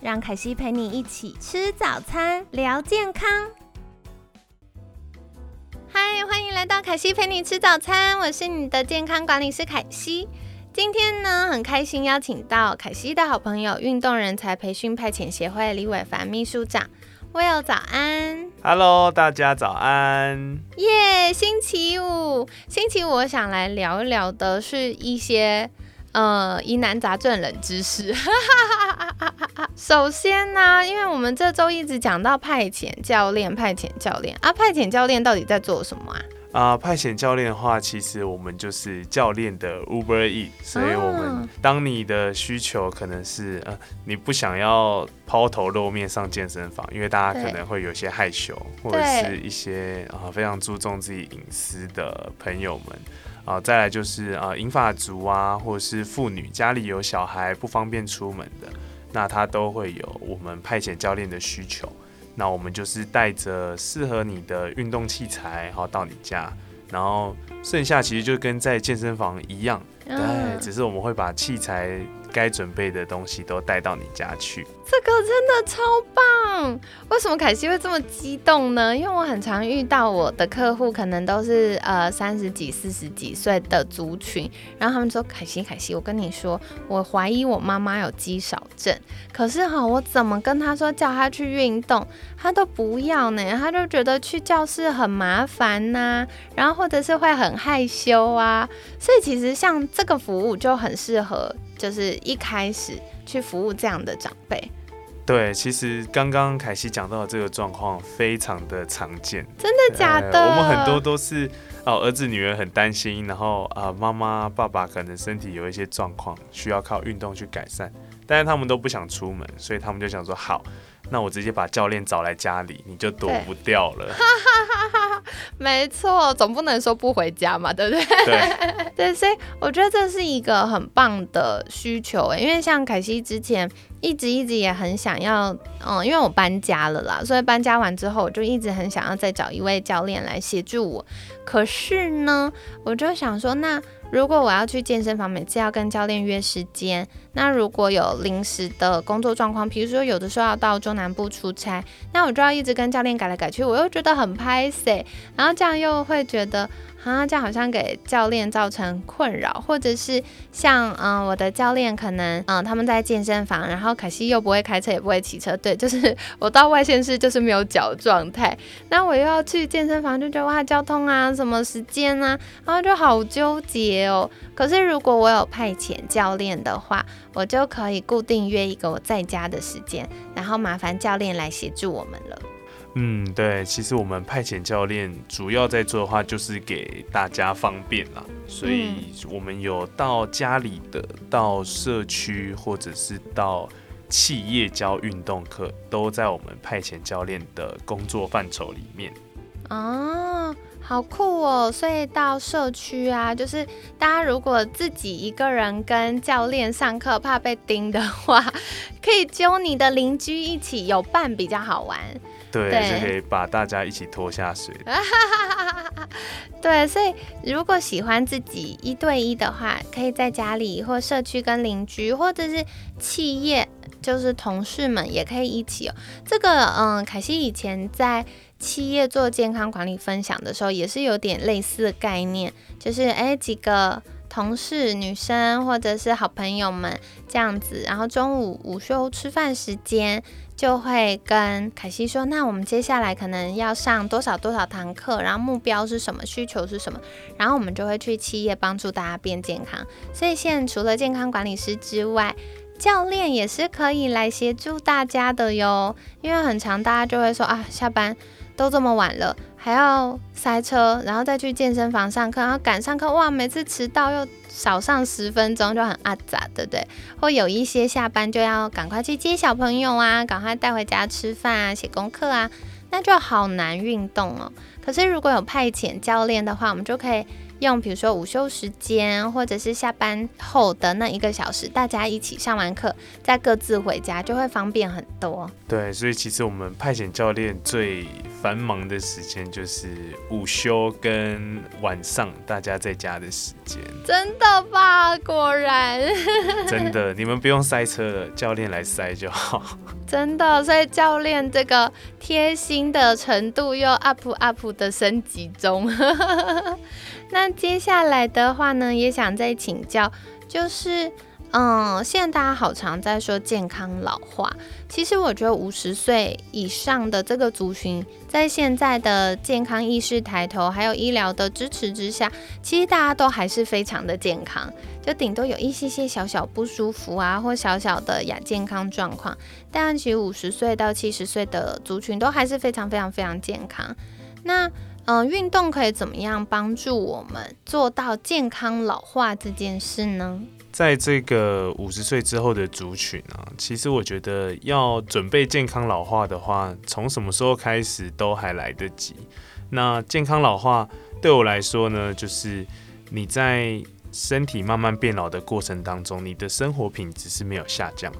让凯西陪你一起吃早餐，聊健康。嗨，欢迎来到凯西陪你吃早餐，我是你的健康管理师凯西。今天呢，很开心邀请到凯西的好朋友，运动人才培训派遣协会李伟凡秘书长。Will，早安。Hello，大家早安。耶，星期五，星期五，我想来聊一聊的是一些呃疑难杂症冷知识。首先呢，因为我们这周一直讲到派遣教练，派遣教练。啊，派遣教练到底在做什么啊？啊，派遣教练的话，其实我们就是教练的 Uber E，所以我们当你的需求可能是呃，你不想要抛头露面上健身房，因为大家可能会有些害羞，或者是一些啊非常注重自己隐私的朋友们啊，再来就是啊银发族啊，或者是妇女家里有小孩不方便出门的，那他都会有我们派遣教练的需求。那我们就是带着适合你的运动器材，然后到你家，然后剩下其实就跟在健身房一样，对，只是我们会把器材。该准备的东西都带到你家去，这个真的超棒！为什么凯西会这么激动呢？因为我很常遇到我的客户，可能都是呃三十几、四十几岁的族群，然后他们说：“凯西，凯西，我跟你说，我怀疑我妈妈有肌少症，可是哈，我怎么跟他说叫他去运动，他都不要呢？他就觉得去教室很麻烦呐，然后或者是会很害羞啊，所以其实像这个服务就很适合。”就是一开始去服务这样的长辈，对，其实刚刚凯西讲到的这个状况非常的常见，真的假的？我们很多都是哦，儿子女儿很担心，然后啊，妈妈爸爸可能身体有一些状况，需要靠运动去改善，但是他们都不想出门，所以他们就想说好。那我直接把教练找来家里，你就躲不掉了。没错，总不能说不回家嘛，对不对？对 对，所以我觉得这是一个很棒的需求因为像凯西之前一直一直也很想要，嗯，因为我搬家了啦，所以搬家完之后我就一直很想要再找一位教练来协助我。可是呢，我就想说那。如果我要去健身房，每次要跟教练约时间，那如果有临时的工作状况，比如说有的时候要到中南部出差，那我就要一直跟教练改来改去，我又觉得很拍 C，然后这样又会觉得。啊，这样好像给教练造成困扰，或者是像嗯，我的教练可能嗯，他们在健身房，然后可惜又不会开车，也不会骑车，对，就是我到外县市就是没有脚状态，那我又要去健身房，就觉得哇，交通啊，什么时间啊，然后就好纠结哦。可是如果我有派遣教练的话，我就可以固定约一个我在家的时间，然后麻烦教练来协助我们了。嗯，对，其实我们派遣教练主要在做的话，就是给大家方便啦。所以我们有到家里的、到社区或者是到企业教运动课，都在我们派遣教练的工作范畴里面。哦，好酷哦！所以到社区啊，就是大家如果自己一个人跟教练上课，怕被盯的话，可以揪你的邻居一起，有伴比较好玩。对，就可以把大家一起拖下水。对，所以如果喜欢自己一对一的话，可以在家里或社区跟邻居，或者是企业，就是同事们也可以一起哦。这个，嗯，凯西以前在企业做健康管理分享的时候，也是有点类似的概念，就是哎几个同事女生或者是好朋友们这样子，然后中午午休吃饭时间。就会跟凯西说，那我们接下来可能要上多少多少堂课，然后目标是什么，需求是什么，然后我们就会去企业帮助大家变健康。所以现在除了健康管理师之外，教练也是可以来协助大家的哟。因为很长，大家就会说啊，下班都这么晚了，还要塞车，然后再去健身房上课，然后赶上课，哇，每次迟到又少上十分钟，就很阿杂，对不对？或有一些下班就要赶快去接小朋友啊，赶快带回家吃饭啊，写功课啊，那就好难运动哦。可是如果有派遣教练的话，我们就可以。用比如说午休时间，或者是下班后的那一个小时，大家一起上完课，再各自回家，就会方便很多。对，所以其实我们派遣教练最繁忙的时间就是午休跟晚上大家在家的时间。真的吧？果然。真的，你们不用塞车了，教练来塞就好。真的，所以教练这个贴心的程度又 up up 的升级中。那接下来的话呢，也想再请教，就是，嗯，现在大家好常在说健康老化，其实我觉得五十岁以上的这个族群，在现在的健康意识抬头，还有医疗的支持之下，其实大家都还是非常的健康，就顶多有一些些小小不舒服啊，或小小的亚健康状况，但其实五十岁到七十岁的族群都还是非常非常非常健康。那嗯，运动可以怎么样帮助我们做到健康老化这件事呢？在这个五十岁之后的族群啊，其实我觉得要准备健康老化的话，从什么时候开始都还来得及。那健康老化对我来说呢，就是你在身体慢慢变老的过程当中，你的生活品质是没有下降的。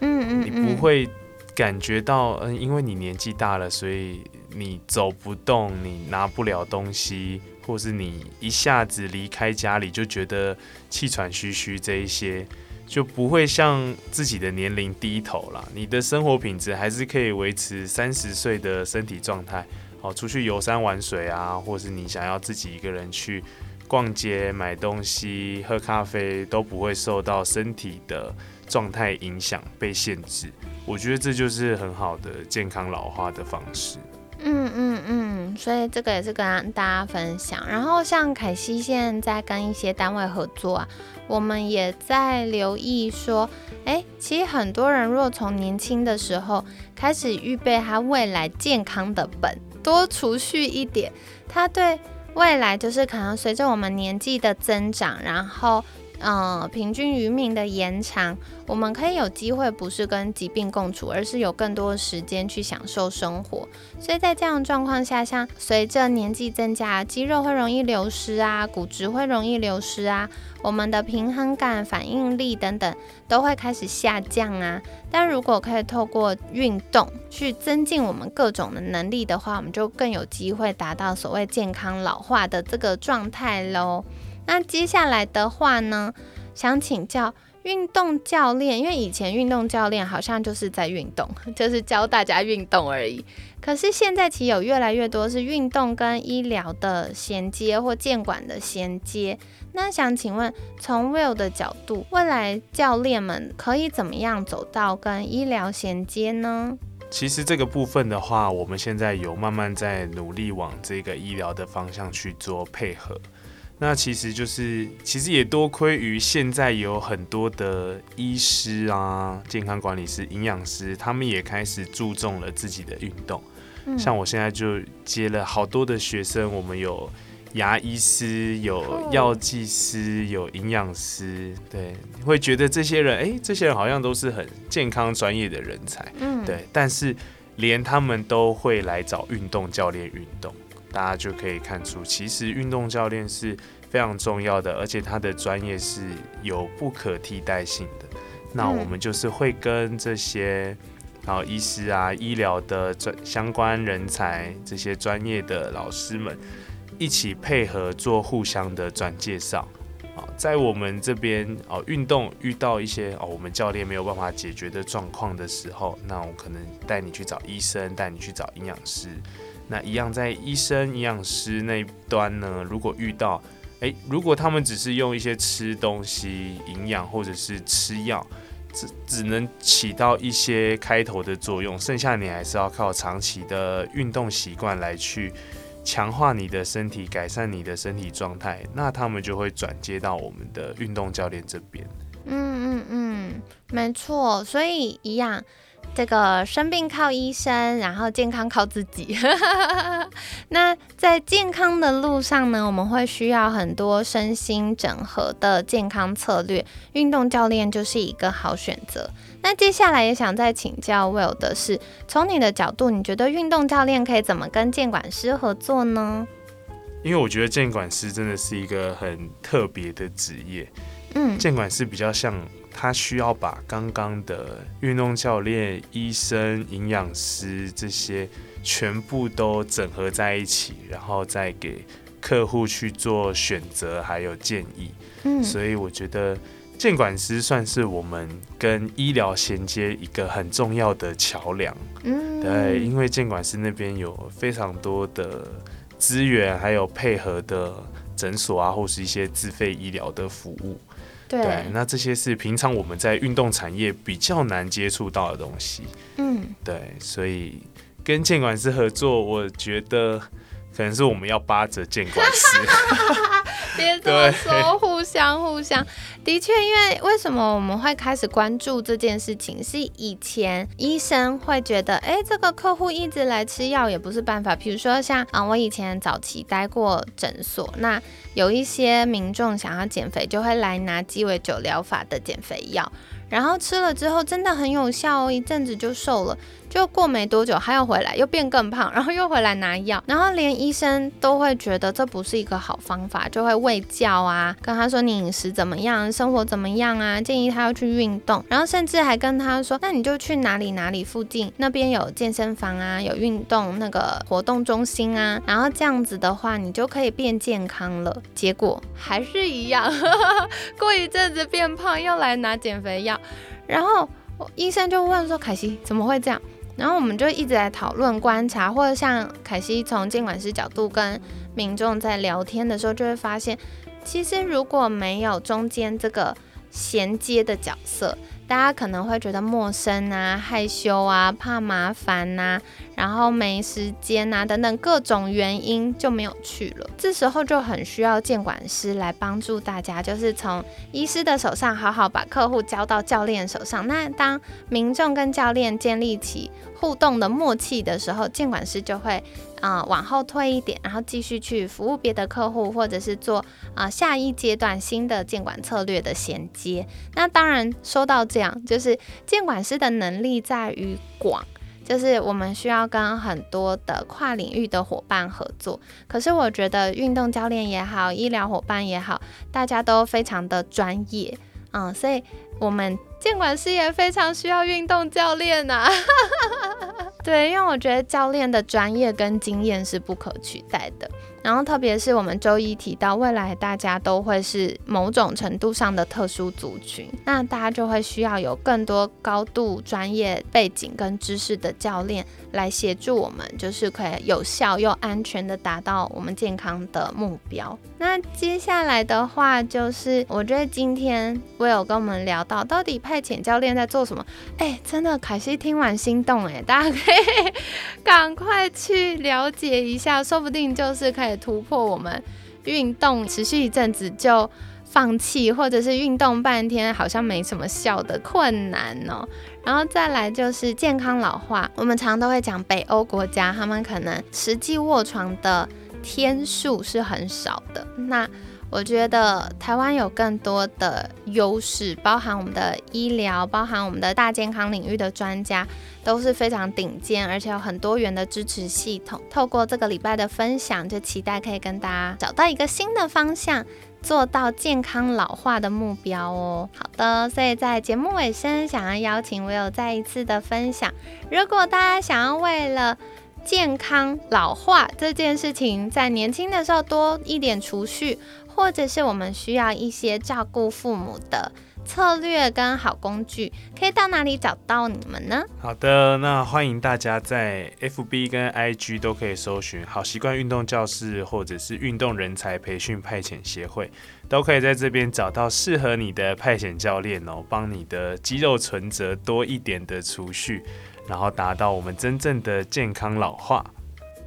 嗯嗯，你不会感觉到，嗯，因为你年纪大了，所以。你走不动，你拿不了东西，或是你一下子离开家里就觉得气喘吁吁，这一些就不会向自己的年龄低头了。你的生活品质还是可以维持三十岁的身体状态。好，出去游山玩水啊，或是你想要自己一个人去逛街买东西、喝咖啡，都不会受到身体的状态影响被限制。我觉得这就是很好的健康老化的方式。嗯嗯嗯，所以这个也是跟大家分享。然后像凯西现在跟一些单位合作啊，我们也在留意说，哎，其实很多人若从年轻的时候开始预备他未来健康的本，多储蓄一点，他对未来就是可能随着我们年纪的增长，然后。嗯，平均余命的延长，我们可以有机会不是跟疾病共处，而是有更多时间去享受生活。所以在这样的状况下，像随着年纪增加，肌肉会容易流失啊，骨质会容易流失啊，我们的平衡感、反应力等等都会开始下降啊。但如果可以透过运动去增进我们各种的能力的话，我们就更有机会达到所谓健康老化的这个状态喽。那接下来的话呢，想请教运动教练，因为以前运动教练好像就是在运动，就是教大家运动而已。可是现在其实有越来越多是运动跟医疗的衔接或监管的衔接。那想请问，从 Will 的角度，未来教练们可以怎么样走到跟医疗衔接呢？其实这个部分的话，我们现在有慢慢在努力往这个医疗的方向去做配合。那其实就是，其实也多亏于现在有很多的医师啊、健康管理师、营养师，他们也开始注重了自己的运动。像我现在就接了好多的学生，我们有牙医师、有药剂师、有营养师，对，会觉得这些人，哎，这些人好像都是很健康专业的人才，嗯，对，但是连他们都会来找运动教练运动。大家就可以看出，其实运动教练是非常重要的，而且他的专业是有不可替代性的。那我们就是会跟这些，然后医师啊、医疗的专相关人才、这些专业的老师们一起配合做互相的转介绍。啊，在我们这边哦，运动遇到一些哦，我们教练没有办法解决的状况的时候，那我可能带你去找医生，带你去找营养师。那一样在医生、营养师那一端呢？如果遇到，诶，如果他们只是用一些吃东西、营养或者是吃药，只只能起到一些开头的作用，剩下你还是要靠长期的运动习惯来去强化你的身体，改善你的身体状态。那他们就会转接到我们的运动教练这边。嗯嗯嗯，没错，所以一样。这个生病靠医生，然后健康靠自己。那在健康的路上呢，我们会需要很多身心整合的健康策略，运动教练就是一个好选择。那接下来也想再请教 Will 的是，从你的角度，你觉得运动教练可以怎么跟监管师合作呢？因为我觉得监管师真的是一个很特别的职业。嗯，监管师比较像。他需要把刚刚的运动教练、医生、营养师这些全部都整合在一起，然后再给客户去做选择还有建议。嗯，所以我觉得监管师算是我们跟医疗衔接一个很重要的桥梁。嗯，对，因为监管师那边有非常多的资源，还有配合的诊所啊，或是一些自费医疗的服务。对，那这些是平常我们在运动产业比较难接触到的东西。嗯，对，所以跟监管师合作，我觉得可能是我们要扒着监管师。别这么说，互相互相，的确，因为为什么我们会开始关注这件事情？是以前医生会觉得，哎，这个客户一直来吃药也不是办法。比如说像啊，我以前早期待过诊所，那有一些民众想要减肥，就会来拿鸡尾酒疗法的减肥药。然后吃了之后真的很有效哦，一阵子就瘦了。就过没多久，他又回来，又变更胖，然后又回来拿药，然后连医生都会觉得这不是一个好方法，就会喂教啊，跟他说你饮食怎么样，生活怎么样啊，建议他要去运动，然后甚至还跟他说，那你就去哪里哪里附近那边有健身房啊，有运动那个活动中心啊，然后这样子的话，你就可以变健康了。结果还是一样，过一阵子变胖，又来拿减肥药。然后医生就问说：“凯西怎么会这样？”然后我们就一直在讨论、观察，或者像凯西从监管师角度跟民众在聊天的时候，就会发现，其实如果没有中间这个衔接的角色。大家可能会觉得陌生啊、害羞啊、怕麻烦呐，然后没时间呐等等各种原因就没有去了。这时候就很需要监管师来帮助大家，就是从医师的手上好好把客户交到教练手上。那当民众跟教练建立起互动的默契的时候，监管师就会。啊，往后退一点，然后继续去服务别的客户，或者是做啊下一阶段新的监管策略的衔接。那当然说到这样，就是监管师的能力在于广，就是我们需要跟很多的跨领域的伙伴合作。可是我觉得运动教练也好，医疗伙伴也好，大家都非常的专业，嗯，所以我们监管师也非常需要运动教练呐。对，因为我觉得教练的专业跟经验是不可取代的。然后，特别是我们周一提到，未来大家都会是某种程度上的特殊族群，那大家就会需要有更多高度专业背景跟知识的教练来协助我们，就是可以有效又安全的达到我们健康的目标。那接下来的话，就是我觉得今天我有跟我们聊到，到底派遣教练在做什么？哎，真的，凯西听完心动哎，大家可以 赶快去了解一下，说不定就是可以。突破我们运动持续一阵子就放弃，或者是运动半天好像没什么效的困难哦。然后再来就是健康老化，我们常常都会讲北欧国家，他们可能实际卧床的天数是很少的。那我觉得台湾有更多的优势，包含我们的医疗，包含我们的大健康领域的专家都是非常顶尖，而且有很多元的支持系统。透过这个礼拜的分享，就期待可以跟大家找到一个新的方向，做到健康老化的目标哦。好的，所以在节目尾声，想要邀请我有再一次的分享。如果大家想要为了健康老化这件事情，在年轻的时候多一点储蓄。或者是我们需要一些照顾父母的策略跟好工具，可以到哪里找到你们呢？好的，那欢迎大家在 FB 跟 IG 都可以搜寻好习惯运动教室，或者是运动人才培训派遣协会，都可以在这边找到适合你的派遣教练哦，帮你的肌肉存折多一点的储蓄，然后达到我们真正的健康老化。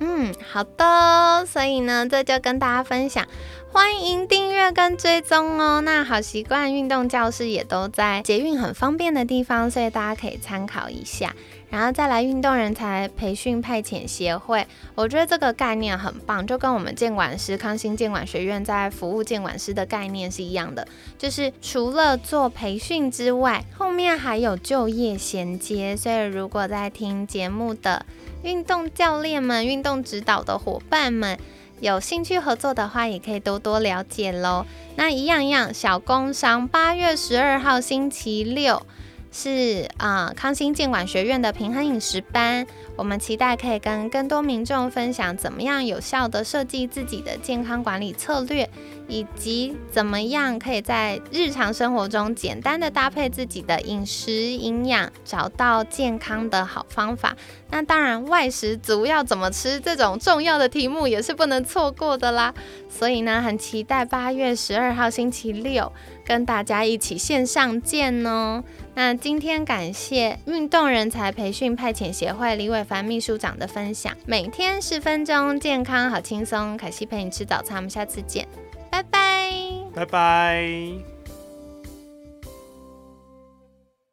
嗯，好的，所以呢，这就跟大家分享。欢迎订阅跟追踪哦。那好习惯运动教室也都在捷运很方便的地方，所以大家可以参考一下。然后再来运动人才培训派遣协会，我觉得这个概念很棒，就跟我们监管师康欣监管学院在服务监管师的概念是一样的，就是除了做培训之外，后面还有就业衔接。所以如果在听节目的运动教练们、运动指导的伙伴们有兴趣合作的话，也可以多多了解喽。那一样一样小工商，八月十二号星期六。是啊，康心健管学院的平衡饮食班，我们期待可以跟更多民众分享怎么样有效的设计自己的健康管理策略，以及怎么样可以在日常生活中简单的搭配自己的饮食营养，找到健康的好方法。那当然，外食族要怎么吃这种重要的题目也是不能错过的啦。所以呢，很期待八月十二号星期六跟大家一起线上见哦。那今天感谢运动人才培训派遣协会李伟凡秘书长的分享，每天十分钟，健康好轻松。凯西陪你吃早餐，我们下次见，拜拜，拜拜。